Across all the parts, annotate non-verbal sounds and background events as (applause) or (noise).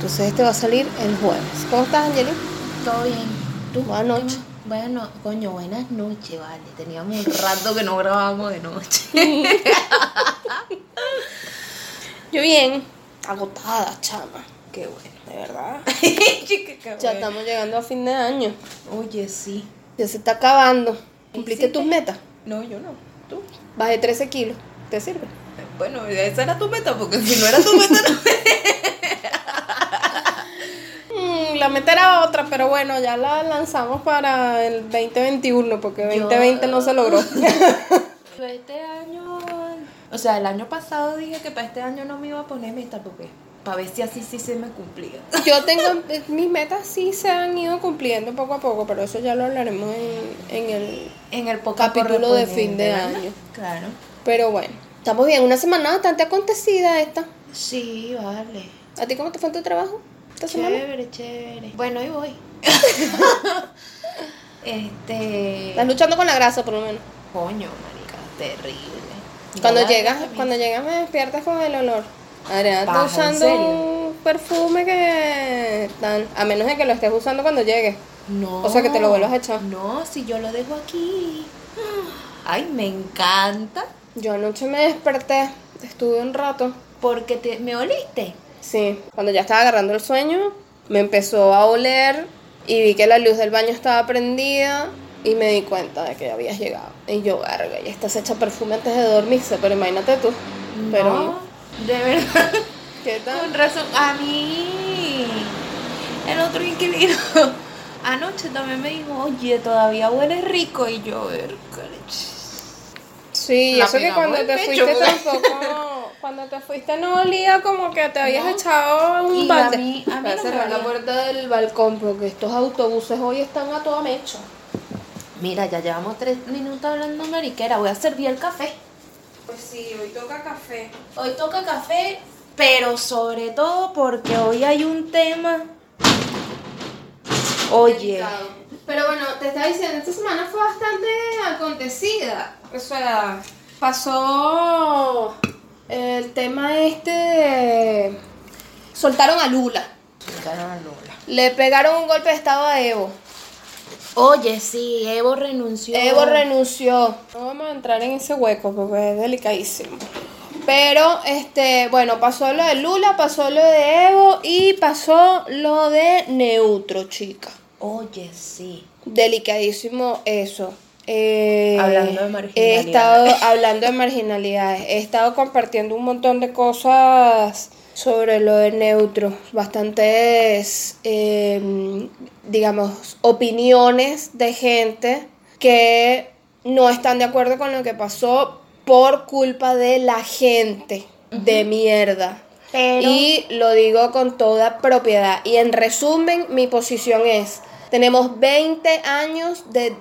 Entonces este va a salir el jueves. ¿Cómo estás, Angeli? Todo bien. ¿Tú? Buenas noches. Bueno, coño, buenas noches, vale. Teníamos un rato que no grabábamos de noche. (laughs) Yo bien. Agotada, chama. Qué bueno. De verdad. Chica, (laughs) (laughs) qué Ya bueno. estamos llegando a fin de año. Oye, sí. Ya se está acabando. ¿Cumpliste tus metas? No, yo no. ¿Tú? Bajé 13 kilos. ¿Te sirve? Bueno, esa era tu meta, porque si no era tu meta, no. Mm, la meta era otra, pero bueno, ya la lanzamos para el 2021 porque 2020 no se logró. (laughs) Yo (laughs) este año. O sea, el año pasado dije que para este año no me iba a poner meta, porque. Para ver si así sí se me cumplía. (laughs) Yo tengo, mis metas sí se han ido cumpliendo poco a poco, pero eso ya lo hablaremos en, en el... En el Capítulo de fin de año. Claro. Pero bueno, estamos bien, una semana bastante acontecida esta. Sí, vale. ¿A ti cómo te fue en tu trabajo esta semana? Chévere, chévere. Bueno, ahí voy. (laughs) este. Estás luchando con la grasa por lo menos. Coño, marica, terrible. Cuando llegas, cuando llegas me despiertas con el olor. Adriana está Paja, ¿en usando un perfume que tan, a menos de que lo estés usando cuando llegues. No. O sea, que te lo vuelvas a echar. No, si yo lo dejo aquí. Ay, me encanta. Yo anoche me desperté, estuve un rato. Porque te, me oliste. Sí, cuando ya estaba agarrando el sueño, me empezó a oler y vi que la luz del baño estaba prendida y me di cuenta de que ya habías llegado. Y yo, verga, y estás hecha perfume antes de dormirse, pero imagínate tú. Pero, No, de verdad. (laughs) ¿qué tal? Con razón. A mí. El otro inquilino. (laughs) Anoche también me dijo, oye, todavía huele rico. Y yo, ver, Sí, La eso que cuando te fuiste (laughs) tampoco, cuando te fuiste no olía como que te habías No. echado un Y balde. a mí- a mí Voy no me cerrar la puerta del balcón porque estos autobuses hoy están a toda mecha. Mira, ya llevamos tres minutos hablando mariquera. Voy a servir el café. Pues sí, hoy toca café. Hoy toca café, pero sobre todo porque hoy hay un tema. Oye, Pero bueno, te estaba diciendo, esta semana fue bastante acontecida. O sea, pasó el tema este de... Soltaron a Lula. Le pegaron un golpe de estado a Evo. Oye, sí, Evo renunció. Evo renunció. No vamos a entrar en ese hueco porque es delicadísimo. Pero, este, bueno, pasó lo de Lula, pasó lo de Evo y pasó lo de Neutro, chica. Oye, sí. Delicadísimo eso. Eh, Hablando de He marginalidades. estado hablando de marginalidades. He estado compartiendo un montón de cosas sobre lo de neutro. Bastantes, eh, digamos, opiniones de gente que no están de acuerdo con lo que pasó por culpa de la gente de mierda. Pero- Y lo digo con toda propiedad. Y en resumen, mi posición es, tenemos 20 años de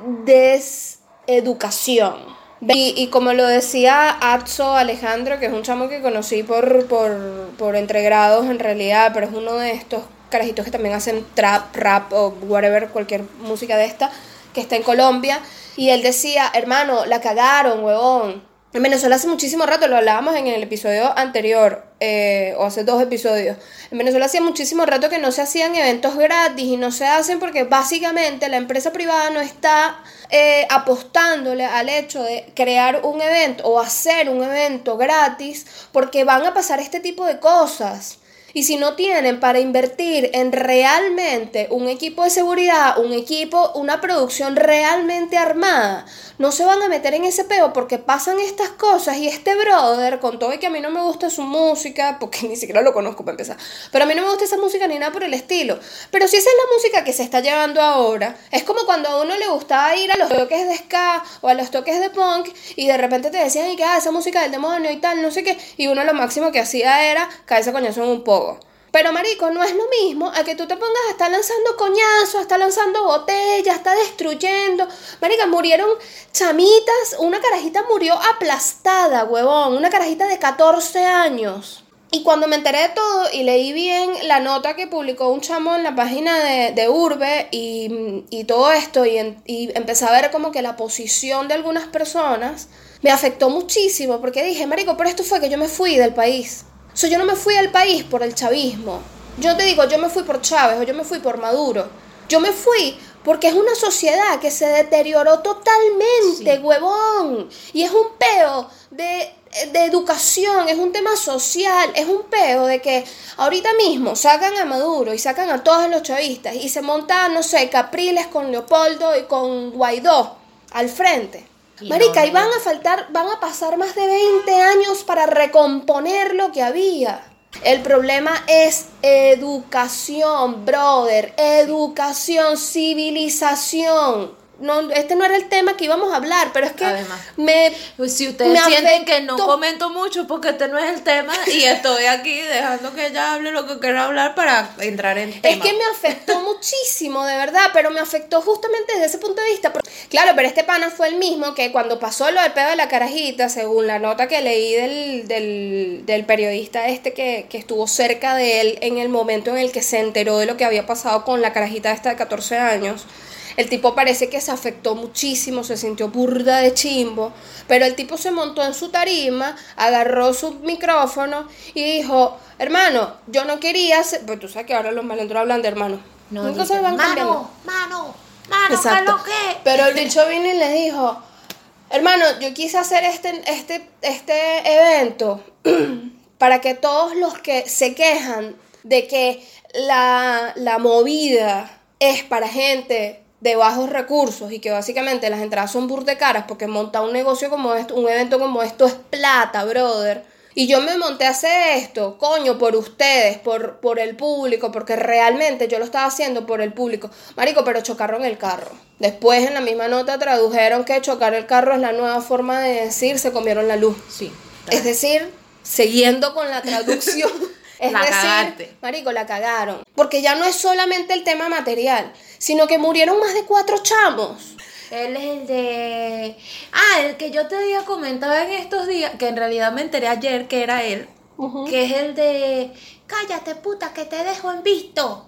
deseducación. Y, y como lo decía Atso Alejandro, que es un chamo que conocí por, por, por entregrados en realidad, pero es uno de estos carajitos que también hacen trap, rap o whatever, cualquier música de esta, que está en Colombia. Y él decía, hermano, la cagaron, huevón. En Venezuela hace muchísimo rato, lo hablábamos en el episodio anterior, eh, o hace dos episodios. En Venezuela hacía muchísimo rato que no se hacían eventos gratis y no se hacen porque básicamente la empresa privada no está eh, apostándole al hecho de crear un evento o hacer un evento gratis porque van a pasar este tipo de cosas. Y si no tienen para invertir en realmente un equipo de seguridad, un equipo, una producción realmente armada, no se van a meter en ese peo porque pasan estas cosas y este brother, con todo y que a mí no me gusta su música, porque (laughs) ni siquiera lo conozco para empezar, pero a mí no me gusta esa música ni nada por el estilo. Pero si esa es la música que se está llevando ahora, es como cuando a uno le gustaba ir a los toques de ska o a los toques de punk y de repente te decían y que ah, esa música del demonio y tal, no sé qué, y uno lo máximo que hacía era caerse coñazo en un poco. Pero marico, no es lo mismo a que tú te pongas a estar lanzando coñazos, a estar lanzando botellas, a estar destruyendo. Marica, murieron chamitas, una carajita murió aplastada, huevón, una carajita de 14 años. Y cuando me enteré de todo y leí bien la nota que publicó un chamo en la página de, de Urbe y, y todo esto, y, en- y empecé a ver como que la posición de algunas personas, me afectó muchísimo porque dije, Marico, pero esto fue que yo me fui del país. O sea, yo no me fui del país por el chavismo. Yo te digo, yo me fui por Chávez o yo me fui por Maduro. Yo me fui porque es una sociedad que se deterioró totalmente, Sí. huevón. Y es un peo de, de educación, es un tema social, es un peo de que ahorita mismo sacan a Maduro y sacan a todos los chavistas y se montan, no sé, Capriles con Leopoldo y con Guaidó al frente. Marica, y van a faltar, van a pasar más de 20 años para recomponer lo que había. El problema es educación, brother, educación, civilización. No, este no era el tema que íbamos a hablar, pero es que Además. me si ustedes Me sienten que no comento mucho porque este no es el tema y estoy aquí dejando que ella hable lo que quiera hablar para entrar en tema. Es que me afectó (laughs) muchísimo, de verdad, pero me afectó justamente desde ese punto de vista. Claro, pero este pana fue el mismo que cuando pasó lo del pedo de la carajita, según la nota que leí del, del, del periodista este que, que estuvo cerca de él en el momento en el que se enteró de lo que había pasado con la carajita esta de 14 años. El tipo parece que se afectó muchísimo, se sintió burda de chimbo, pero el tipo se montó en su tarima, agarró su micrófono y dijo, hermano, yo no quería ser... Pues tú sabes que ahora los malandros hablan de hermano. no, Nunca dice, se van mano, mano, mano, ¿qué es Exacto. lo que? Pero el bicho vino y le dijo, hermano, yo quise hacer este, este, este evento (clears throat) para que todos los que se quejan de que la, la movida es para gente de bajos recursos y que básicamente las entradas son burde caras porque montar un negocio como esto, un evento como esto es plata, brother. Y yo me monté a hacer esto, coño, por ustedes, por, por el público, porque realmente yo lo estaba haciendo por el público. Marico, pero chocaron el carro. Después en la misma nota tradujeron que chocar el carro es la nueva forma de decir se comieron la luz. Sí. Es decir, siguiendo con la traducción. (laughs) Es La decir, cagaste. marico, la cagaron. Porque ya no es solamente el tema material, sino que murieron más de cuatro chamos. Él es el de... Ah, el que yo te había comentado en estos días, que en realidad me enteré ayer que era él, que es el de... Cállate, puta, que te dejo en visto.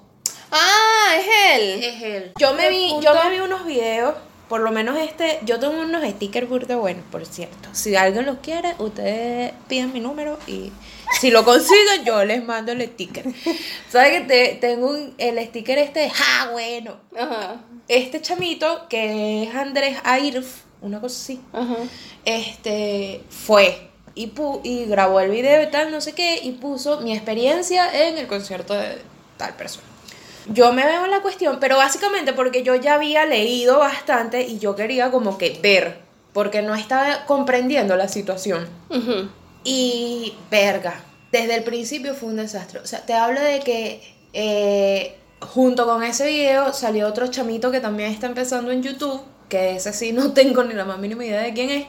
Ah, es él. Es él. Yo me vi- punto- yo me vi unos videos, por lo menos este, yo tengo unos stickers burda buenos, por cierto. Si alguien los quiere, ustedes piden mi número y si lo consiguen, yo les mando el sticker. ¿Sabes que te- tengo un- el sticker este de, ja, bueno. Ajá, Este chamito, que es Andrés Airf, una cosa así, ajá. este, fue y, pu- y grabó el video y tal, no sé qué, y puso mi experiencia en el concierto de tal persona. Yo me veo en la cuestión, pero básicamente porque yo ya había leído bastante y yo quería como que ver, porque no estaba comprendiendo la situación. Ujú. Y verga, desde el principio fue un desastre. O sea, te hablo de que eh, junto con ese video salió otro chamito que también está empezando en YouTube, que ese sí no (laughs) tengo ni la más mínima idea de quién es,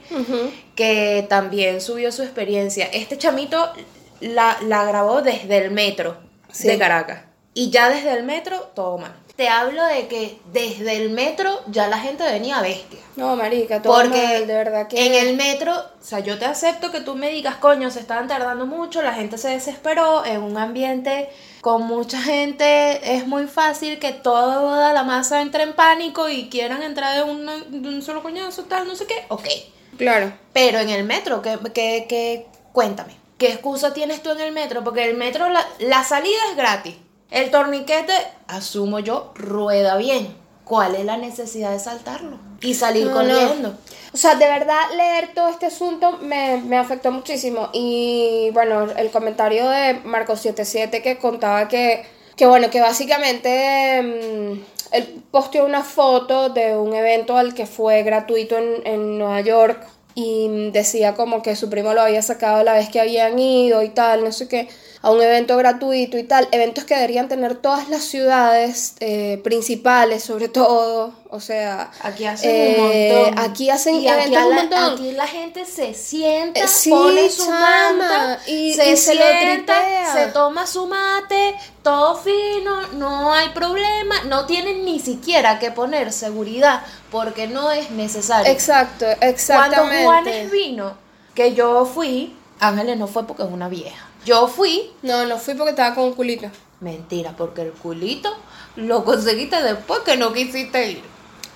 que también subió su experiencia. Este chamito la, la grabó desde el metro Sí. de Caracas. Y ya desde el metro, todo mal. Te hablo de que desde el metro ya la gente venía bestia. No, marica, todo Porque mal, de verdad que... en el metro, o sea, yo te acepto que tú me digas, coño, se estaban tardando mucho, la gente se desesperó, en un ambiente con mucha gente es muy fácil que toda la masa entre en pánico y quieran entrar de, una- de un solo coñazo, tal, no sé qué, ok. Claro. Pero en el metro, ¿qué, qué, qué- cuéntame, ¿qué excusa tienes tú en el metro? Porque el metro, la, la salida es gratis. El torniquete, asumo yo, rueda bien. ¿Cuál es la necesidad de saltarlo? Y salir No, no. corriendo. O sea, de verdad leer todo este asunto me, me afectó muchísimo. Y bueno, el comentario de Marco77 que contaba que, que bueno, que básicamente mm, él posteó una foto de un evento al que fue gratuito en, en Nueva York y mm, decía como que su primo lo había sacado la vez que habían ido y tal, no sé qué, a un evento gratuito y tal, eventos que deberían tener todas las ciudades eh, principales sobre todo, o sea... Aquí hacen eh, un montón. Aquí hacen Y aquí, eventos a un la- montón. aquí la gente se sienta, Eh, sí, pone su chama, manta, y- se y se sienta, tritea. se toma su mate, todo fino, no hay problema, no tienen ni siquiera que poner seguridad porque no es necesario. Exacto, Cuando exactamente. Juanes vino, que yo fui, Ángeles no fue porque es una vieja. Yo fui, No, no fui porque estaba con un culito. mentira, porque el culito lo conseguiste después que no quisiste ir.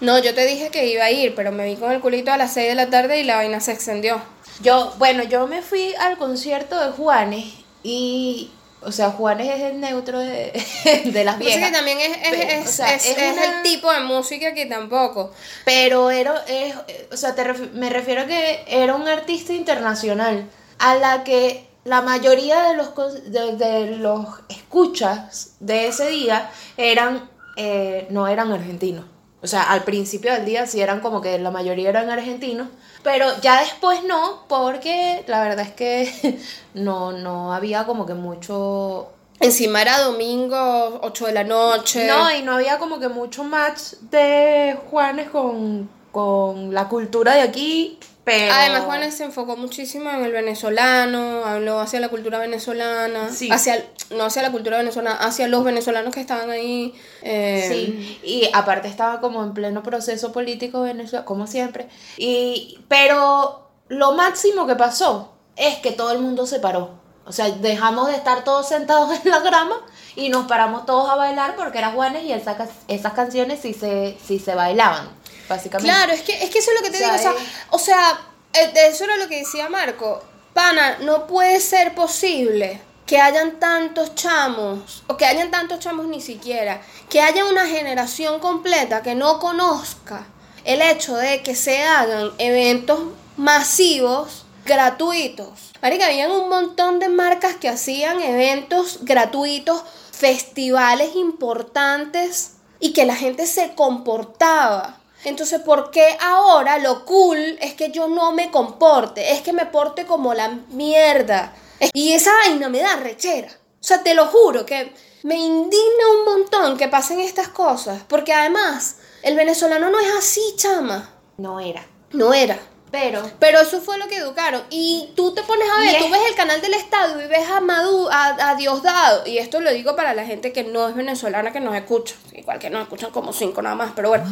No, yo te dije que iba a ir, pero me vi con el culito a las 6 de la tarde y la vaina se extendió. Yo, bueno, yo me fui al concierto de Juanes y O sea, Juanes es el neutro de, (laughs) de las Lo que pasa es viejas. que también es, es, Pero, es- o sea, es- una- el tipo de música que tampoco. Pero era, es, o sea, te ref- me refiero a que era un artista internacional a la que la mayoría de los, de los escuchas de ese día eran, eh, no eran argentinos. O sea, al principio del día sí eran como que la mayoría eran argentinos, pero ya después no, porque la verdad es que (laughs) no, no había como que mucho Encima era domingo, 8 de la noche. no, y no había como que mucho match de Juanes con, con la cultura de aquí, pero... Además, Juanes se enfocó muchísimo en el venezolano, habló hacia la cultura venezolana, Sí. hacia, no hacia la cultura venezolana, hacia los venezolanos que estaban ahí. eh, Sí, y aparte estaba como en pleno proceso político Venezuela, como siempre. Y, pero lo máximo que pasó es que todo el mundo se paró. O sea, dejamos de estar todos sentados (laughs) en la grama y nos paramos todos a bailar porque era Juanes y esa ca- esas canciones sí se, sí se bailaban, básicamente. Claro, es que, es que eso es lo que te O sea, digo. O sea, es- o sea, eh, eso era lo que decía Marco. Pana, no puede ser posible que hayan tantos chamos, o que hayan tantos chamos ni siquiera, que haya una generación completa que no conozca el hecho de que se hagan eventos masivos gratuitos. Marica, habían un montón de marcas que hacían eventos gratuitos, festivales importantes y que la gente se comportaba. Entonces, ¿por qué ahora lo cool es que yo no me comporte? Es que me porte como la mierda. Y esa vaina me da rechera. O sea, te lo juro que me indigna un montón que pasen estas cosas. Porque además, el venezolano no es así, chama. No era. No era. Pero Pero eso fue lo que educaron. Y tú te pones a ver, tú ves el canal del Estado y ves a Madu, a, a Diosdado. Y esto lo digo para la gente que no es venezolana, que nos escucha. Igual que nos escuchan como cinco nada más, pero bueno.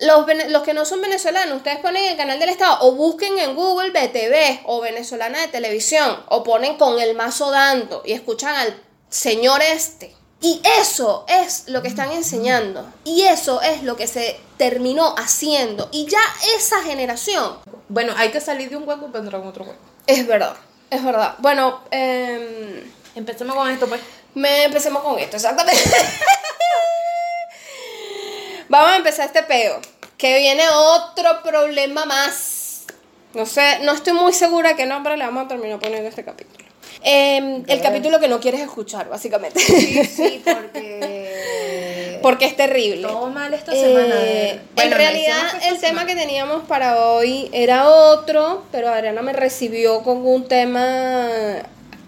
Los, los que no son venezolanos, ustedes ponen el canal del Estado o busquen en Google BTV o venezolana de televisión o ponen con el mazo dando y escuchan al señor este. Y eso es lo que están enseñando. Y eso es lo que se terminó haciendo. Y ya esa generación bueno, hay que salir de un hueco para entrar en otro hueco. es verdad, es verdad. Bueno, em, Empecemos con esto, pues. me empecemos con esto, exactamente. (laughs) Vamos a empezar este peo. Que viene otro problema más. No sé, no estoy muy segura qué nombre le vamos a terminar poniendo este capítulo. Em, el capítulo que no quieres escuchar, básicamente. Sí, (laughs) porque... Porque es terrible. Todo mal esta Eh, semana. de- Bueno, en realidad el tema semana. que teníamos para hoy era otro, pero Adriana me recibió con un tema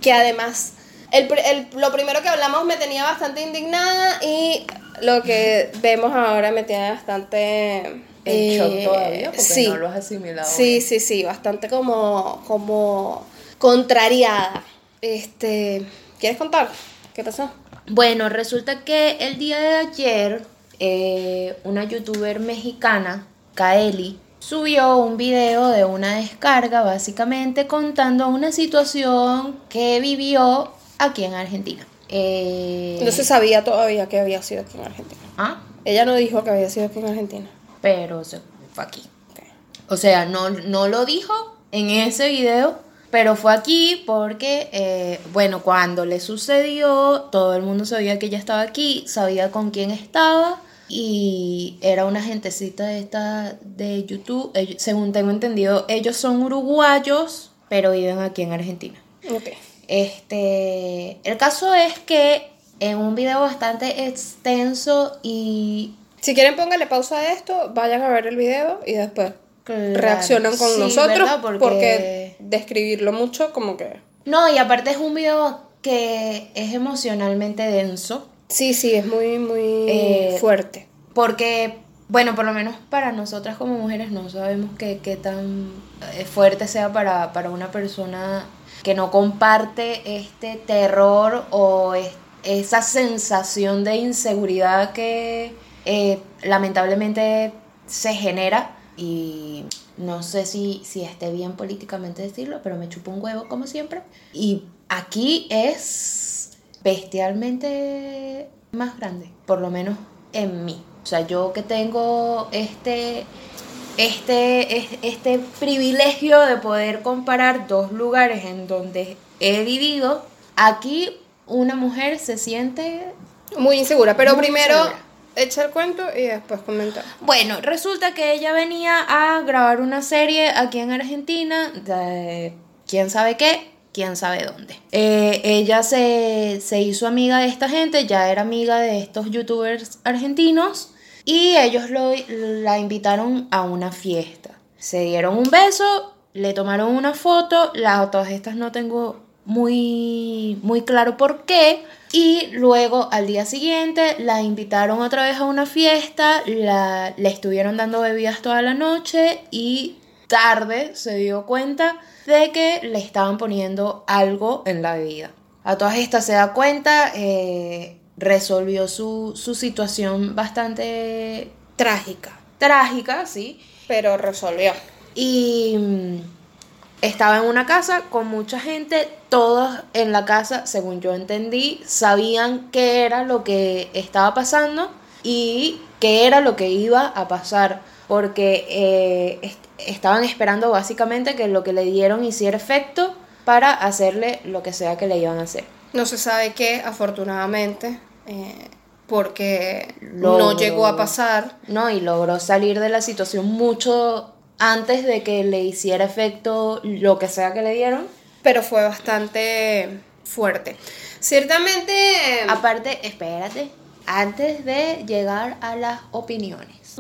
que además el- lo primero que hablamos me tenía bastante indignada y lo que vemos ahora me tiene bastante En shock eh, todavía porque sí, no lo has asimilado. Sí, sí, sí, bastante como como contrariada. Este, ¿quieres contar? ¿Qué pasó? Bueno, resulta que el día de ayer eh, una youtuber mexicana, Kaeli, subió un video de una descarga básicamente contando una situación que vivió aquí en Argentina. Eh, No se sabía todavía que había sido aquí en Argentina. Ah, Ella no dijo que había sido aquí en Argentina. pero se fue aquí. O sea, no, no lo dijo en ese video, pero fue aquí porque, eh, bueno, cuando le sucedió, todo el mundo sabía que ella estaba aquí, sabía con quién estaba y era una gentecita de esta de YouTube. Ellos- según tengo entendido, ellos son uruguayos, pero viven aquí en Argentina. Ok. Este, el caso es que en un video bastante extenso y Si quieren póngale pausa a esto, vayan a ver el video y después Claro, reaccionan con sí, nosotros porque... Porque- describirlo mucho como que... No, y aparte es un video que es emocionalmente denso. Sí, sí, es muy, muy Eh, fuerte. Porque, bueno, por lo menos para nosotras como mujeres no sabemos qué, qué tan eh, fuerte sea para, para una persona que no comparte este terror o es- esa sensación de inseguridad que eh, lamentablemente se genera. Y no sé si, si esté bien políticamente decirlo, pero me chupo un huevo como siempre. Y aquí es bestialmente más grande, por lo menos en mí. O sea, yo que tengo este, este, es- este privilegio de poder comparar dos lugares en donde he vivido, aquí una mujer se siente Muy insegura, pero Muy primero insegura. echa el cuento y después comenta. Bueno, resulta que ella venía a grabar una serie aquí en Argentina de quién sabe qué, quién sabe dónde. Eh, ella se, se hizo amiga de esta gente, ya era amiga de estos youtubers argentinos y ellos lo, la invitaron a una fiesta. Se dieron un beso, le tomaron una foto, las todas estas no tengo muy, muy claro por qué. Y luego al día siguiente la invitaron otra vez a una fiesta, la, le estuvieron dando bebidas toda la noche y tarde se dio cuenta de que le estaban poniendo algo en la bebida. A todas estas se da cuenta, eh, resolvió su, su situación bastante Trágica, trágica, sí, pero resolvió. y mm, estaba en una casa con mucha gente, todos en la casa, según yo entendí, sabían qué era lo que estaba pasando y qué era lo que iba a pasar, porque eh, est- estaban esperando básicamente que lo que le dieron hiciera efecto para hacerle lo que sea que le iban a hacer. No se sabe qué, afortunadamente, eh, porque no llegó a pasar. No, y logró salir de la situación mucho antes de que le hiciera efecto lo que sea que le dieron. pero fue bastante fuerte. Ciertamente, eh, Aparte, espérate, antes de llegar a las opiniones.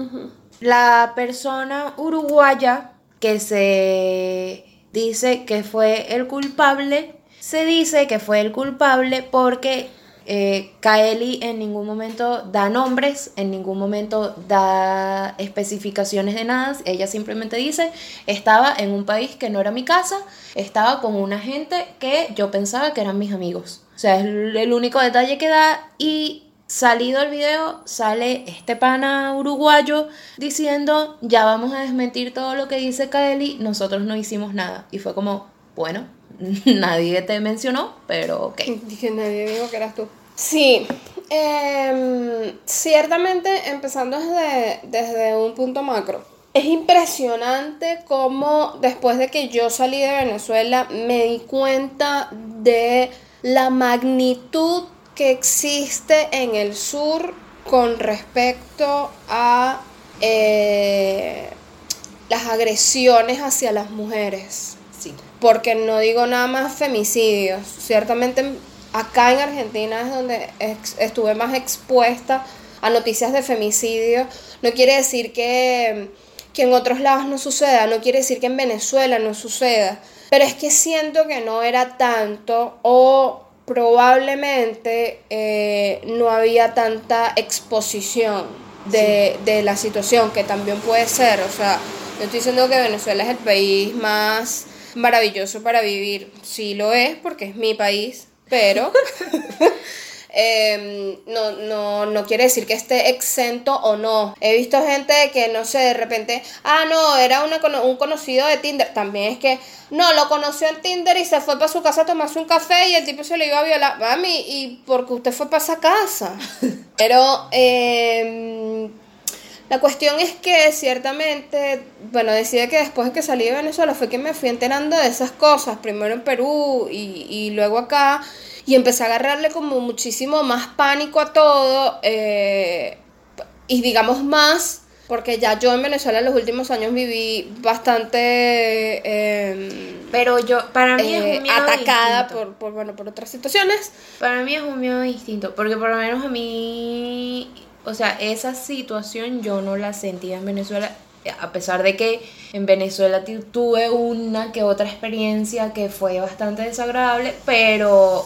La persona uruguaya que se dice que fue el culpable, se dice que fue el culpable porque eh, Kaeli en ningún momento da nombres, en ningún momento da especificaciones de nada. Ella simplemente dice, estaba en un país que no era mi casa, estaba con una gente que yo pensaba que eran mis amigos. O sea, es el único detalle que da y Salido el video, sale este pana uruguayo diciendo, ya vamos a desmentir todo lo que dice Kaeli, nosotros no hicimos nada. Y fue como, bueno, (laughs) nadie te mencionó, pero ok. Dije, nadie dijo que eras tú. Sí, em, ciertamente empezando desde, desde un punto macro. Es impresionante cómo después de que yo salí de Venezuela me di cuenta de la magnitud que existe en el sur con respecto a eh, las agresiones hacia las mujeres. Porque no digo nada más femicidios. Ciertamente acá en Argentina es donde ex- estuve más expuesta a noticias de femicidio. No quiere decir que, que en otros lados no suceda, no quiere decir que en Venezuela no suceda, pero es que siento que no era tanto o probablemente eh, no había tanta exposición de, de la situación, que también puede ser, o sea, no estoy diciendo que Venezuela es el país más maravilloso para vivir, sí lo es, porque es mi país, pero (laughs) em, no, no, no quiere decir que esté exento o no. He visto gente que, no sé, de repente, ah, no, era una, un conocido de Tinder, también es que, no, lo conoció en Tinder y se fue para su casa a tomarse un café y el tipo se le iba a violar, mami, y porque usted fue para esa casa. (laughs) Pero, em, la cuestión es que ciertamente, bueno, decía que después de que salí de Venezuela fue que me fui enterando de esas cosas, primero en Perú y, y luego acá, y empecé a agarrarle como muchísimo más pánico a todo, eh, y digamos más, porque ya yo en Venezuela en los últimos años viví bastante... em, Pero yo, para mí eh, es un miedo atacada distinto. por, por, bueno, por otras situaciones. Para mí es un miedo distinto, porque por lo menos a mí, o sea, esa situación yo no la sentía en Venezuela, a pesar de que en Venezuela tu- tuve una que otra experiencia que fue bastante desagradable, pero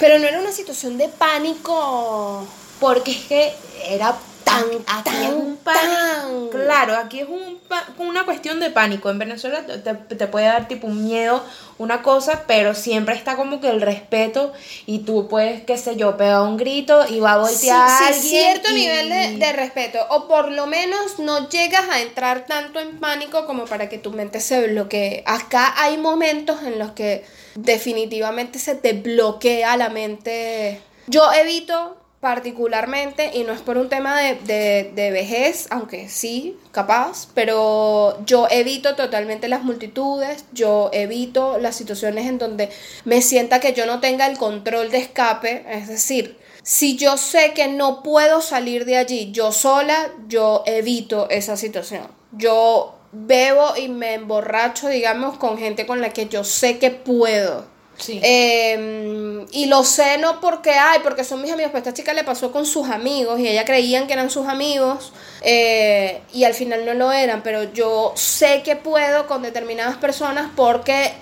Pero no era una situación de pánico porque es que era Tan, aquí tan, es un pánico. Claro, aquí es un una cuestión de pánico. En Venezuela te, te- puede dar tipo un miedo, una cosa, pero siempre está como que el respeto y tú puedes, qué sé yo, pegar un grito y va a Sí, voltear a sí, alguien cierto y- nivel de, de respeto. O por lo menos no llegas a entrar tanto en pánico como para que tu mente se bloquee. Acá hay momentos en los que definitivamente se te bloquea la mente. Yo evito particularmente, y no es por un tema de, de, de vejez, aunque sí, capaz, pero yo evito totalmente las multitudes, yo evito las situaciones en donde me sienta que yo no tenga el control de escape, es decir, si yo sé que no puedo salir de allí yo sola, yo evito esa situación. Yo bebo y me emborracho, digamos, con gente con la que yo sé que puedo. Sí. Eh, y lo sé no porque, ay, porque son mis amigos, pues esta chica le pasó con sus amigos y ella creían que eran sus amigos eh, y al final no lo eran, pero yo sé que puedo con determinadas personas porque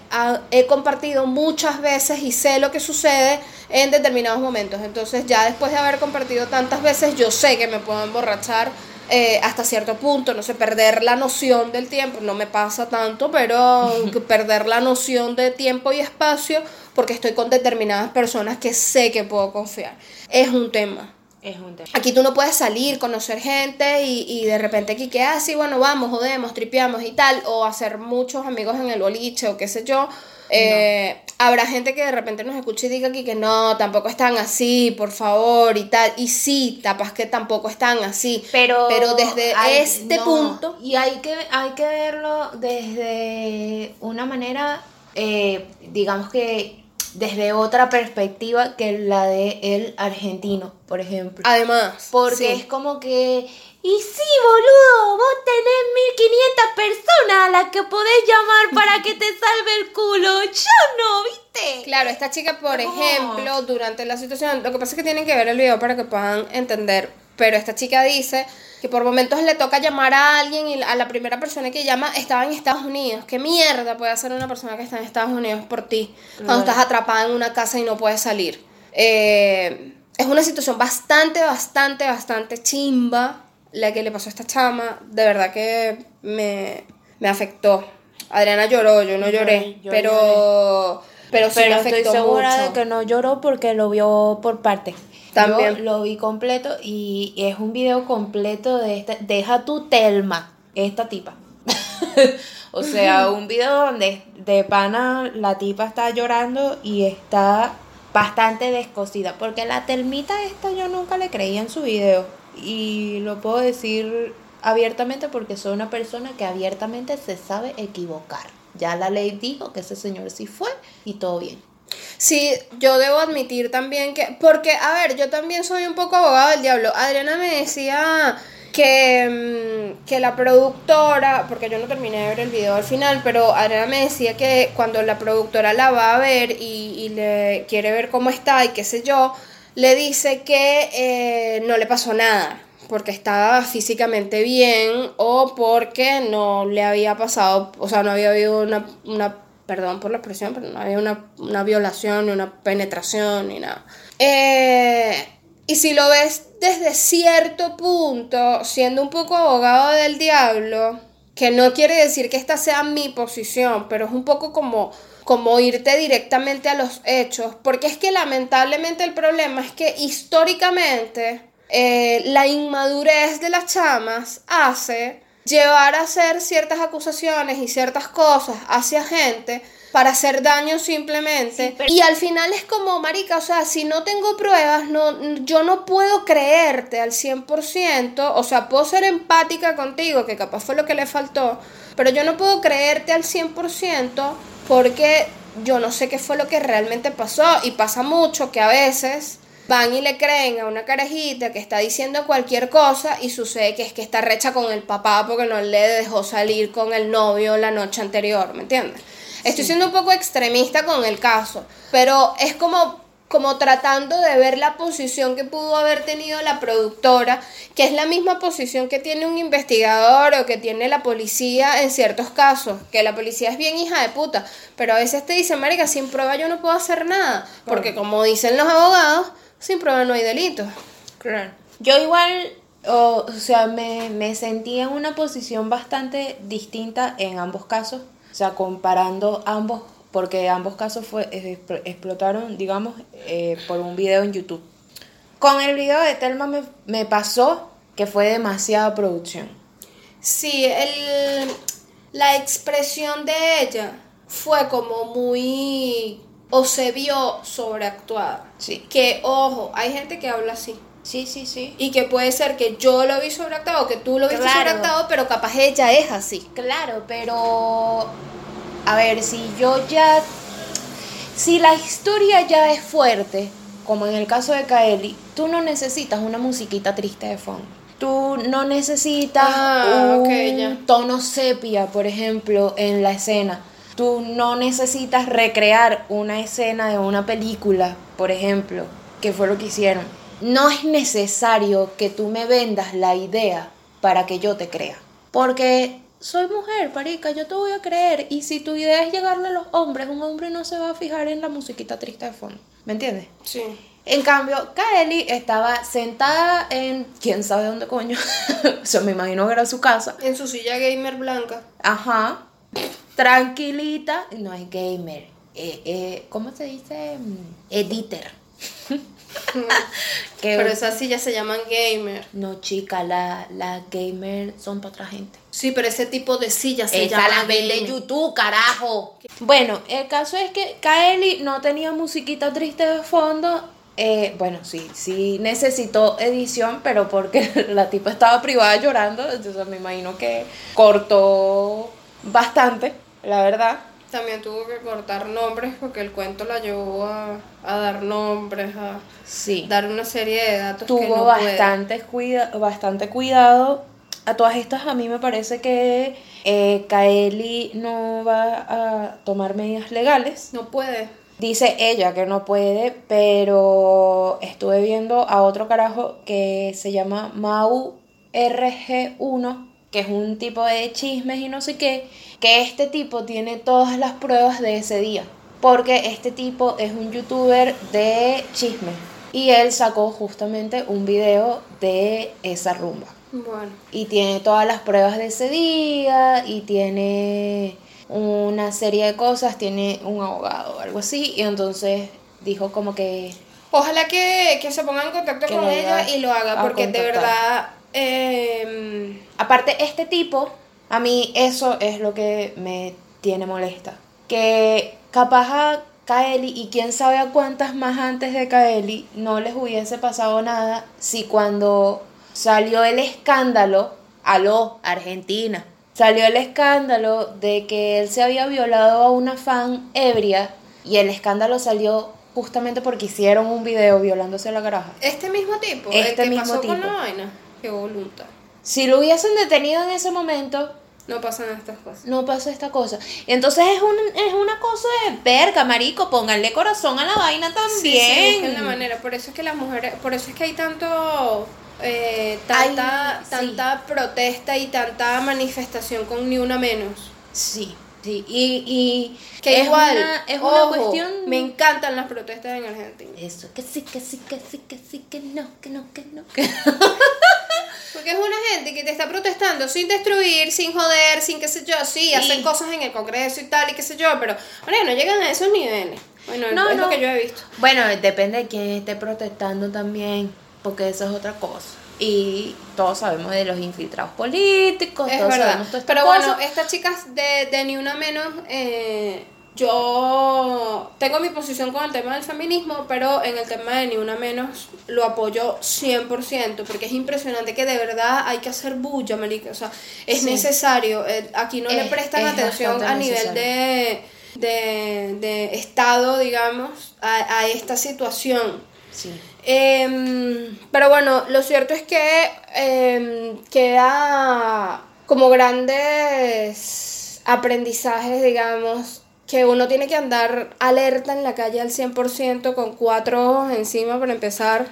he compartido muchas veces y sé lo que sucede en determinados momentos. Entonces ya después de haber compartido tantas veces, yo sé que me puedo emborrachar eh, hasta cierto punto, no sé, perder la noción del tiempo, no me pasa tanto, pero perder la noción de tiempo y espacio porque estoy con determinadas personas que sé que puedo confiar. Es un tema. Es un tema. Aquí tú no puedes salir, conocer gente y, y de repente aquí que, ah, sí, bueno, vamos, jodemos, tripeamos y tal, o hacer muchos amigos en el boliche o qué sé yo. Eh, Habrá gente que de repente nos escuche y diga aquí que no, tampoco están así, por favor, y tal. Y sí, tapas que tampoco están así. Pero, Pero desde hay- este no, punto, Y hay que, hay que verlo desde una manera, eh, digamos que desde otra perspectiva que la de el argentino, por ejemplo. además, Porque sí. es como que, y sí, boludo, vos tenés 1500 personas a las que podés llamar para que te salve el culo. Yo no, ¿viste? Claro, esta chica, por ejemplo, durante la situación, lo que pasa es que tienen que ver el video para que puedan entender, pero esta chica dice que por momentos le toca llamar a alguien y a la primera persona que llama estaba en Estados Unidos. ¿Qué mierda puede hacer una persona que está en Estados Unidos por ti cuando estás atrapada en una casa y no puedes salir? Eh, es una situación bastante, bastante, bastante chimba la que le pasó a esta chama. De verdad que me, me afectó. Adriana lloró, yo no lloré, yo pero... Pero sí me estoy segura mucho. de que no lloró porque lo vio por parte. También. Yo lo vi completo y es un video completo de esta. Deja tu Telma, esta tipa. (laughs) o sea, (laughs) un video donde de pana la tipa está llorando y está bastante descosida. Porque la Telmita esta yo nunca le creía en su video. Y lo puedo decir abiertamente porque soy una persona que abiertamente se sabe equivocar. Ya la ley dijo que ese señor sí fue y todo bien. Sí, yo debo admitir también que, porque, a ver, yo también soy un poco abogado del diablo. Adriana me decía que, mm, que la productora, porque yo no terminé de ver el video al final, pero Adriana me decía que cuando la productora la va a ver y, y le quiere ver cómo está y qué sé yo, le dice que eh, no le pasó nada porque estaba físicamente bien o porque no le había pasado, o sea, no había habido una, una perdón por la expresión, pero no había una, una violación, ni una penetración, ni nada. Eh, y si lo ves desde cierto punto, siendo un poco abogado del diablo, que no quiere decir que esta sea mi posición, pero es un poco como, como irte directamente a los hechos, porque es que lamentablemente el problema es que históricamente eh, la inmadurez de las chamas hace llevar a hacer ciertas acusaciones y ciertas cosas hacia gente para hacer daño simplemente. Sí, pero- Y al final es como, marica, o sea, si no tengo pruebas, no, yo no puedo creerte al 100%, o sea, puedo ser empática contigo, que capaz fue lo que le faltó, pero yo no puedo creerte al 100% porque yo no sé qué fue lo que realmente pasó y pasa mucho que a veces van y le creen a una carajita que está diciendo cualquier cosa y sucede que es que está recha con el papá porque no le dejó salir con el novio la noche anterior, ¿me entiendes? Estoy siendo un poco extremista con el caso, pero es como como tratando de ver la posición que pudo haber tenido la productora, que es la misma posición que tiene un investigador o que tiene la policía en ciertos casos, que la policía es bien hija de puta, pero a veces te dicen, marica, sin prueba yo no puedo hacer nada, porque como dicen los abogados, sin prueba no hay delito. Claro. Yo igual, o, o sea, me, me sentí en una posición bastante distinta en ambos casos. O sea, comparando ambos, porque ambos casos fue, explotaron, digamos, eh, por un video en YouTube. Con el video de Telma me, me pasó que fue demasiada producción. Sí, el, la expresión de ella fue como muy, o se vio sobreactuada. Sí. Que, ojo, hay gente que habla así. Sí, sí, sí. Y que puede ser que yo lo vi sobreactuado, que tú lo viste Claro. sobreactuado, pero capaz ella es así. Claro, pero a ver, si yo ya si la historia ya es fuerte, como en el caso de Kaeli, tú no necesitas una musiquita triste de fondo. Tú no necesitas Ah, un ok, ya. tono sepia, por ejemplo, en la escena. Tú no necesitas recrear una escena de una película, por ejemplo, que fue lo que hicieron. No es necesario que tú me vendas la idea para que yo te crea. Porque soy mujer, parica, yo te voy a creer. Y si tu idea es llegarle a los hombres, un hombre no se va a fijar en la musiquita triste de fondo. ¿Me entiendes? Sí. En cambio, Kaeli estaba sentada en quién sabe dónde coño. (laughs) o sea, me imagino que era su casa. En su silla gamer blanca. Ajá. Tranquilita. No es gamer. Eh, eh, ¿Cómo se dice? Mm, Editor. (laughs) (laughs) Que- Pero esas sillas se llaman gamer. No, chica, la, la gamer son para otra gente. Sí, pero ese tipo de sillas se Esa llama la vende gamer. YouTube, carajo. Bueno, el caso es que Kaeli no tenía musiquita triste de fondo. Eh, bueno, sí, sí necesitó edición, pero porque (laughs) la tipa estaba privada llorando, entonces me imagino que cortó bastante, la verdad. También tuvo que cortar nombres porque el cuento la llevó a, a dar nombres, a Sí. dar una serie de datos que tuvo no bastante, cuida bastante cuidado. A todas estas, a mí me parece que eh, Kaeli no va a tomar medidas legales. No puede. Dice ella que no puede, pero estuve viendo a otro carajo que se llama Mau RG1, que es un tipo de chismes y no sé qué, que este tipo tiene todas las pruebas de ese día, porque este tipo es un youtuber de chismes y él sacó justamente un video de esa rumba. Bueno. Y tiene todas las pruebas de ese día y tiene una serie de cosas, tiene un abogado o algo así. Y entonces dijo como que... Ojalá que, que se ponga en contacto con ella y lo haga, porque de verdad. em, Aparte, este tipo, a mí eso es lo que me tiene molesta. Que capaz a Kaeli y quién sabe a cuántas más antes de Kaeli no les hubiese pasado nada si cuando salió el escándalo, aló, Argentina, salió el escándalo de que él se había violado a una fan ebria y el escándalo salió justamente porque hicieron un video violándose a la garaja. este mismo tipo, el Este que mismo pasó con tipo. la vaina. Qué voluntad. Si lo hubiesen detenido en ese momento, No pasan estas cosas. no pasa esta cosa. Entonces es, un, es una cosa de verga, marico. Pónganle corazón a la vaina Sí, también. sí, busquen la manera. Por eso es que las mujeres, por eso es que hay tanto, eh, tanta, Ay, sí. tanta protesta y tanta manifestación con ni una menos. Sí, sí. Y, y Que es igual, una, es una ojo, cuestión. Me encantan las protestas en Argentina. Eso, que sí, que sí, que sí, que sí, que no, que no, que no. Que... (laughs) Una gente que te está protestando sin destruir, sin joder, sin qué sé yo. Sí, hacen cosas en el Congreso y tal y qué sé yo, pero bueno, no llegan a esos niveles. Bueno, No, es no. lo que yo he visto. Bueno, depende de quién esté protestando también, porque eso es otra cosa. Y todos sabemos de los infiltrados políticos, Es todos verdad. sabemos estas Pero bueno, estas chicas de, de Ni Una Menos, eh, yo tengo mi posición con el tema del feminismo, pero en el tema de Ni Una Menos lo apoyo 100%, porque es impresionante que de verdad hay que hacer bulla, marica. O sea, es Sí. necesario. eh, aquí no le Es- prestan es atención a nivel de, de, de Estado, digamos, a, a esta situación. Sí. Em, pero bueno, lo cierto es que em, queda como grandes aprendizajes, digamos, que uno tiene que andar alerta en la calle al 100% con cuatro ojos encima para empezar.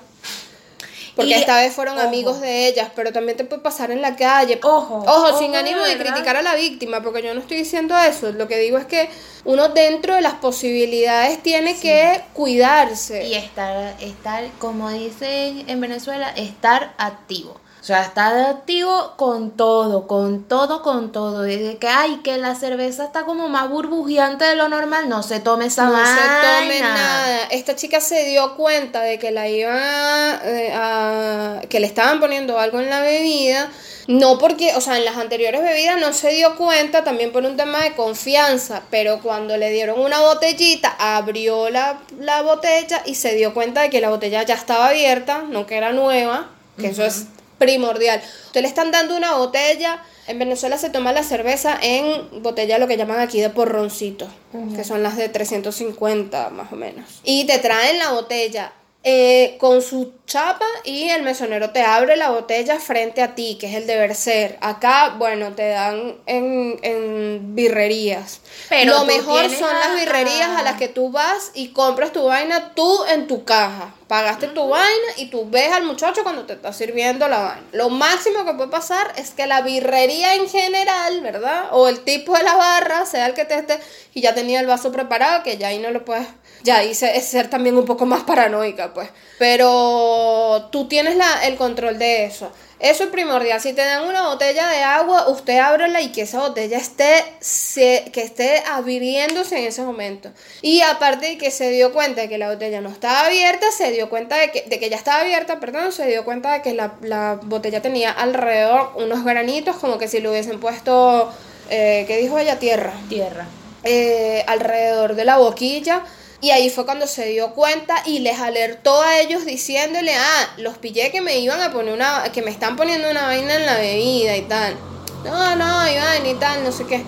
Porque Y, esta vez fueron ojo. amigos de ellas, pero también te puede pasar en la calle. Ojo, Ojo, ojo, sin ánimo de criticar a la víctima, porque yo no estoy diciendo eso. Lo que digo es que uno dentro de las posibilidades tiene que cuidarse. Y estar, estar, como dicen en Venezuela, estar activo. O sea, está activo con todo, con todo, con todo. Desde que, ay, que la cerveza está como más burbujeante de lo normal, no se tome esa no se tome nada. Esta chica se dio cuenta de que la iban a, eh, a- que le estaban poniendo algo en la bebida. No porque, o sea, en las anteriores bebidas no se dio cuenta, también por un tema de confianza, pero cuando le dieron una botellita, abrió la, la botella y se dio cuenta de que la botella ya estaba abierta, no que era nueva, que eso es primordial. Ustedes le están dando una botella, en Venezuela se toma la cerveza en botella lo que llaman aquí de porroncito, que son las de 350 más o menos. Y te traen la botella eh, con su chapa y el mesonero te abre la botella frente a ti, que es el deber ser. Acá, bueno, te dan en, en birrerías. Pero Lo mejor son las birrerías a las que tú vas y compras tu vaina tú en tu caja. Pagaste tu vaina y tú ves al muchacho cuando te está sirviendo la vaina. Lo máximo que puede pasar es que la birrería en general, ¿verdad? O el tipo de la barra, sea el que te esté, y ya tenía el vaso preparado, que ya ahí no lo puedes. Ya ahí es ser también un poco más paranoica, pues. Pero tú tienes la, el control de eso. Eso es primordial. Si te dan una botella de agua, usted ábrela y que esa botella esté, se- que esté abriéndose en ese momento. Y aparte de que se dio cuenta de que la botella no estaba abierta, se dio cuenta de que, de que ya estaba abierta, perdón, se dio cuenta de que la, la botella tenía alrededor unos granitos, como que si le hubiesen puesto, eh, ¿qué dijo ella? Tierra Tierra. eh, alrededor de la boquilla. Y ahí fue cuando se dio cuenta y les alertó a ellos diciéndole, ah, los pillé que me iban a poner una, que me están poniendo una vaina en la bebida y tal. No, no, Iván y tal, no sé qué.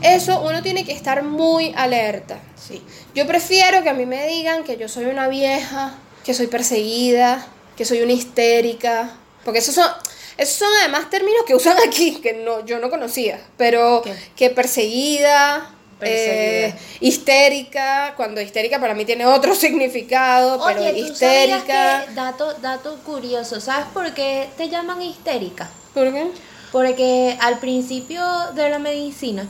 Eso uno tiene que estar muy alerta. Sí. Yo prefiero que a mí me digan que yo soy una vieja, que soy perseguida, que soy una histérica. Porque esos son, esos son además términos que usan aquí, que no, yo no conocía. Pero ¿Qué? que perseguida, Perseguida. Eh, histérica, cuando histérica para mí tiene otro (laughs) significado, pero Oye, ¿tú histérica. que, dato, dato curioso, ¿sabes por qué te llaman histérica? ¿Por qué? Porque al principio de la medicina,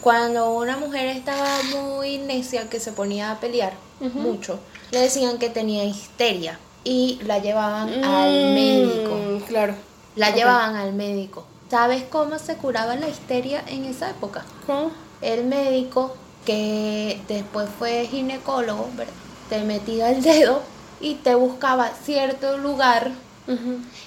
cuando una mujer estaba muy necia que se ponía a pelear mucho, le decían que tenía histeria y la llevaban al Mm, médico. Claro. La llevaban al médico. ¿Sabes cómo se curaba la histeria en esa época? ¿Cómo? El médico, que después fue ginecólogo, ¿verdad? te metía el dedo y te buscaba cierto lugar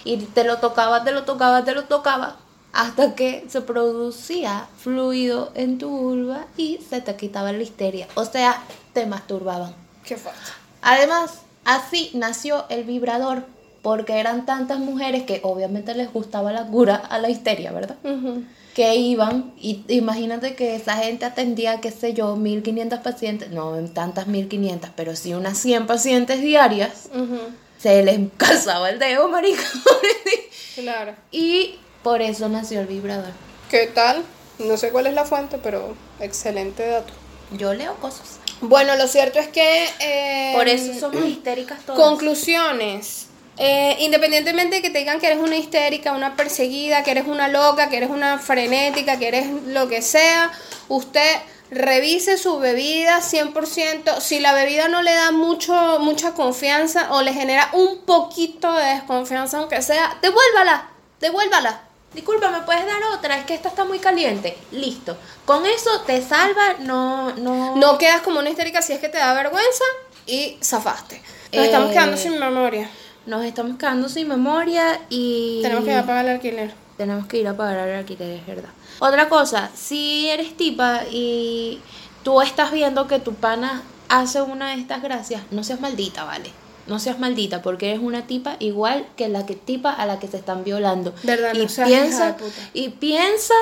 y te lo tocaba, te lo tocaba, te lo tocaba, hasta que se producía fluido en tu vulva y se te quitaba la histeria. O sea, te masturbaban. Qué fuerte. Además, así nació el vibrador, porque eran tantas mujeres que obviamente les gustaba la cura a la histeria, ¿verdad? Que iban, y imagínate que esa gente atendía, qué sé yo, 1500 pacientes, no tantas 1500, pero sí unas 100 pacientes diarias, se les (laughs) calzaba el dedo, marica. Claro. y por eso nació el vibrador. ¿Qué tal? No sé cuál es la fuente, pero excelente dato. Yo leo cosas. Bueno, lo cierto es que... eh, Por eso somos histéricas todas. Conclusiones. Eh, independientemente de que te digan que eres una histérica, una perseguida, que eres una loca, que eres una frenética, que eres lo que sea, usted revise su bebida 100%. Si la bebida no le da mucho, mucha confianza o le genera un poquito de desconfianza, aunque sea, devuélvala, devuélvala. Disculpa, ¿me puedes dar otra? Es que esta está muy caliente. Listo. Con eso te salva, no, no. No quedas como una histérica si es que te da vergüenza y zafaste. Nos estamos Eh, quedando sin memoria. Nos estamos quedando sin memoria y. Tenemos que ir a pagar el alquiler. Tenemos que ir a pagar el alquiler, es verdad. Otra cosa, si eres tipa y tú estás viendo que tu pana hace una de estas gracias, no seas maldita, ¿vale? No seas maldita porque eres una tipa igual que la que tipa a la que se están violando. Verdad, no y seas hija de piensa puta. y piensa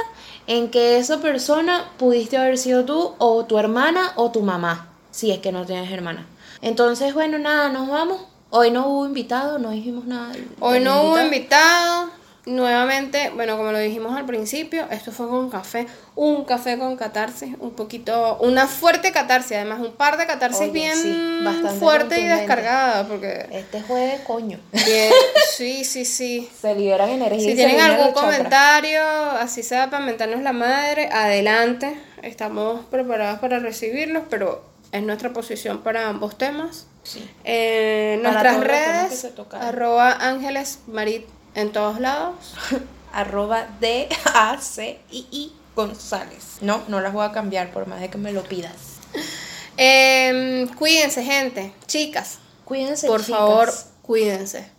en que esa persona pudiste haber sido tú o tu hermana o tu mamá, si es que no tienes hermana. Entonces, bueno, nada, nos vamos. Hoy no hubo invitado, no dijimos nada. Hoy no hubo invitado. Nuevamente, bueno, como lo dijimos al principio, esto fue con café. Un café con catarsis, un poquito, una fuerte catarsis, además un par de catarsis Oye, bien sí, bastante fuerte y descargada, porque Este jueves, coño. bien- (laughs) sí, sí, sí. Se liberan energía. Si tienen algún chakras. comentario, así sea para mentarnos la madre, adelante. Estamos preparados para recibirlos, pero es nuestra posición para ambos temas. Sí. Para nuestras redes, arroba ángeles marit En todos lados. (laughs) arroba D-A-C-I-I González. No, no las voy a cambiar por más de que me lo pidas. Em, cuídense, gente. Chicas, Cuídense, por chicas. favor, cuídense.